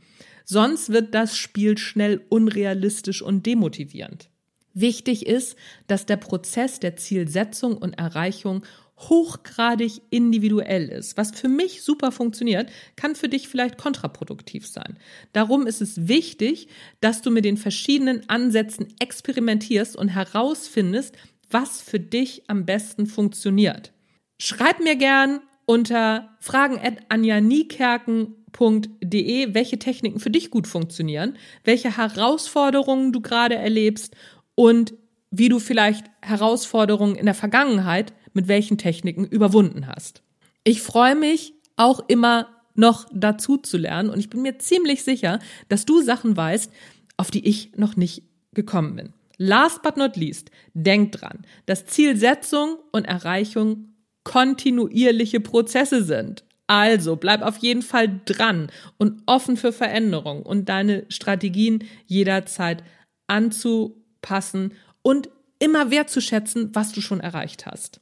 [SPEAKER 1] Sonst wird das Spiel schnell unrealistisch und demotivierend. Wichtig ist, dass der Prozess der Zielsetzung und Erreichung hochgradig individuell ist. Was für mich super funktioniert, kann für dich vielleicht kontraproduktiv sein. Darum ist es wichtig, dass du mit den verschiedenen Ansätzen experimentierst und herausfindest, was für dich am besten funktioniert. Schreib mir gern unter fragen@anja-niekerken www.technikprogramm.de, welche Techniken für dich gut funktionieren, welche Herausforderungen du gerade erlebst und wie du vielleicht Herausforderungen in der Vergangenheit mit welchen Techniken überwunden hast. Ich freue mich auch immer noch dazu zu lernen und ich bin mir ziemlich sicher, dass du Sachen weißt, auf die ich noch nicht gekommen bin. Last but not least, denk dran, dass Zielsetzung und Erreichung kontinuierliche Prozesse sind. Also bleib auf jeden Fall dran und offen für Veränderung und deine Strategien jederzeit anzupassen und immer wertzuschätzen, was du schon erreicht hast.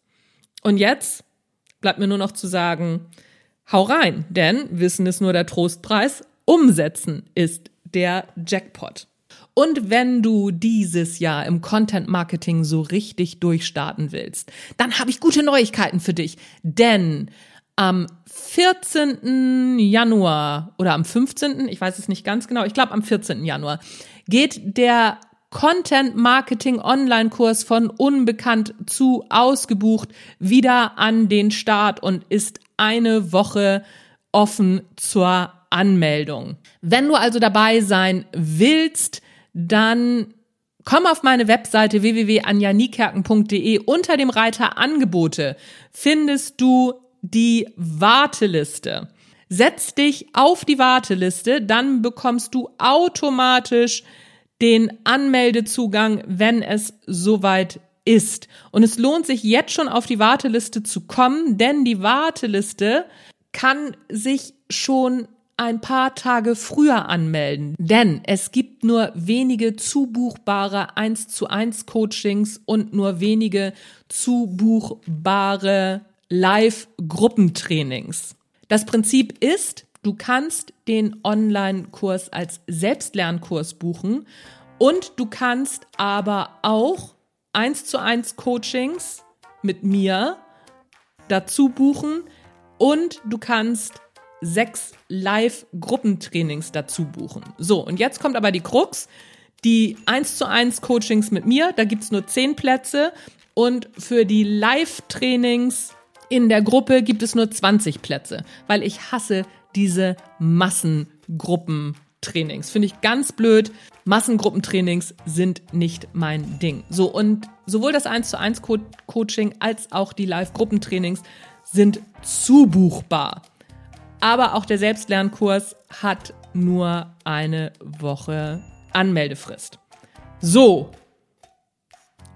[SPEAKER 1] Und jetzt bleibt mir nur noch zu sagen, hau rein, denn Wissen ist nur der Trostpreis, umsetzen ist der Jackpot. Und wenn du dieses Jahr im Content Marketing so richtig durchstarten willst, dann habe ich gute Neuigkeiten für dich. Denn am 14. Januar oder am 15., ich weiß es nicht ganz genau, ich glaube am 14. Januar, geht der Content Marketing Online Kurs von unbekannt zu ausgebucht wieder an den Start und ist eine Woche offen zur Anmeldung. Wenn du also dabei sein willst, dann komm auf meine Webseite www.anjanikerken.de. Unter dem Reiter Angebote findest du die Warteliste. Setz dich auf die Warteliste, dann bekommst du automatisch den Anmeldezugang, wenn es soweit ist. Und es lohnt sich jetzt schon auf die Warteliste zu kommen, denn die Warteliste kann sich schon ein paar Tage früher anmelden, denn es gibt nur wenige zubuchbare 1 zu 1 Coachings und nur wenige zubuchbare Live-Gruppentrainings. Das Prinzip ist, du kannst den Online-Kurs als Selbstlernkurs buchen und du kannst aber auch 1 zu 1 Coachings mit mir dazu buchen und du kannst sechs Live-Gruppentrainings dazu buchen. So, und jetzt kommt aber die Krux. Die 1 zu 1 Coachings mit mir, da gibt's nur zehn Plätze und für die Live-Trainings in der Gruppe gibt es nur 20 Plätze, weil ich hasse diese Massengruppentrainings. Finde ich ganz blöd. Massengruppentrainings sind nicht mein Ding. So, und sowohl das 1 zu 1 Coaching als auch die Live-Gruppentrainings sind zubuchbar. Aber auch der Selbstlernkurs hat nur eine Woche Anmeldefrist. So.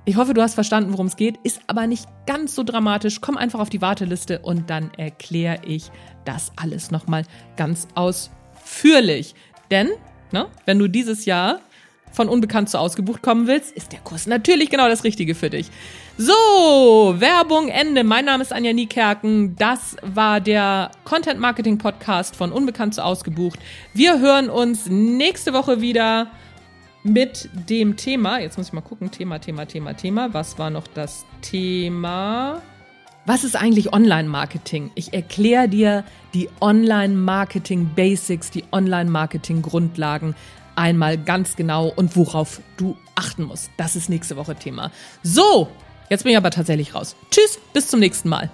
[SPEAKER 1] Ich hoffe, du hast verstanden, worum es geht. Ist aber nicht ganz so dramatisch. Komm einfach auf die Warteliste und dann erkläre ich das alles nochmal ganz ausführlich. Denn, ne, wenn du dieses Jahr von unbekannt zu ausgebucht kommen willst, ist der Kurs natürlich genau das Richtige für dich. So, Werbung Ende. Mein Name ist Anja Niekerken. Das war der Content Marketing Podcast von Unbekannt zu ausgebucht. Wir hören uns nächste Woche wieder mit dem Thema, jetzt muss ich mal gucken, Thema, Thema, Thema, Thema, was war noch das Thema? Was ist eigentlich Online-Marketing? Ich erkläre dir die Online-Marketing-Basics, die Online-Marketing-Grundlagen einmal ganz genau und worauf du achten musst. Das ist nächste Woche Thema. So, jetzt bin ich aber tatsächlich raus. Tschüss, bis zum nächsten Mal.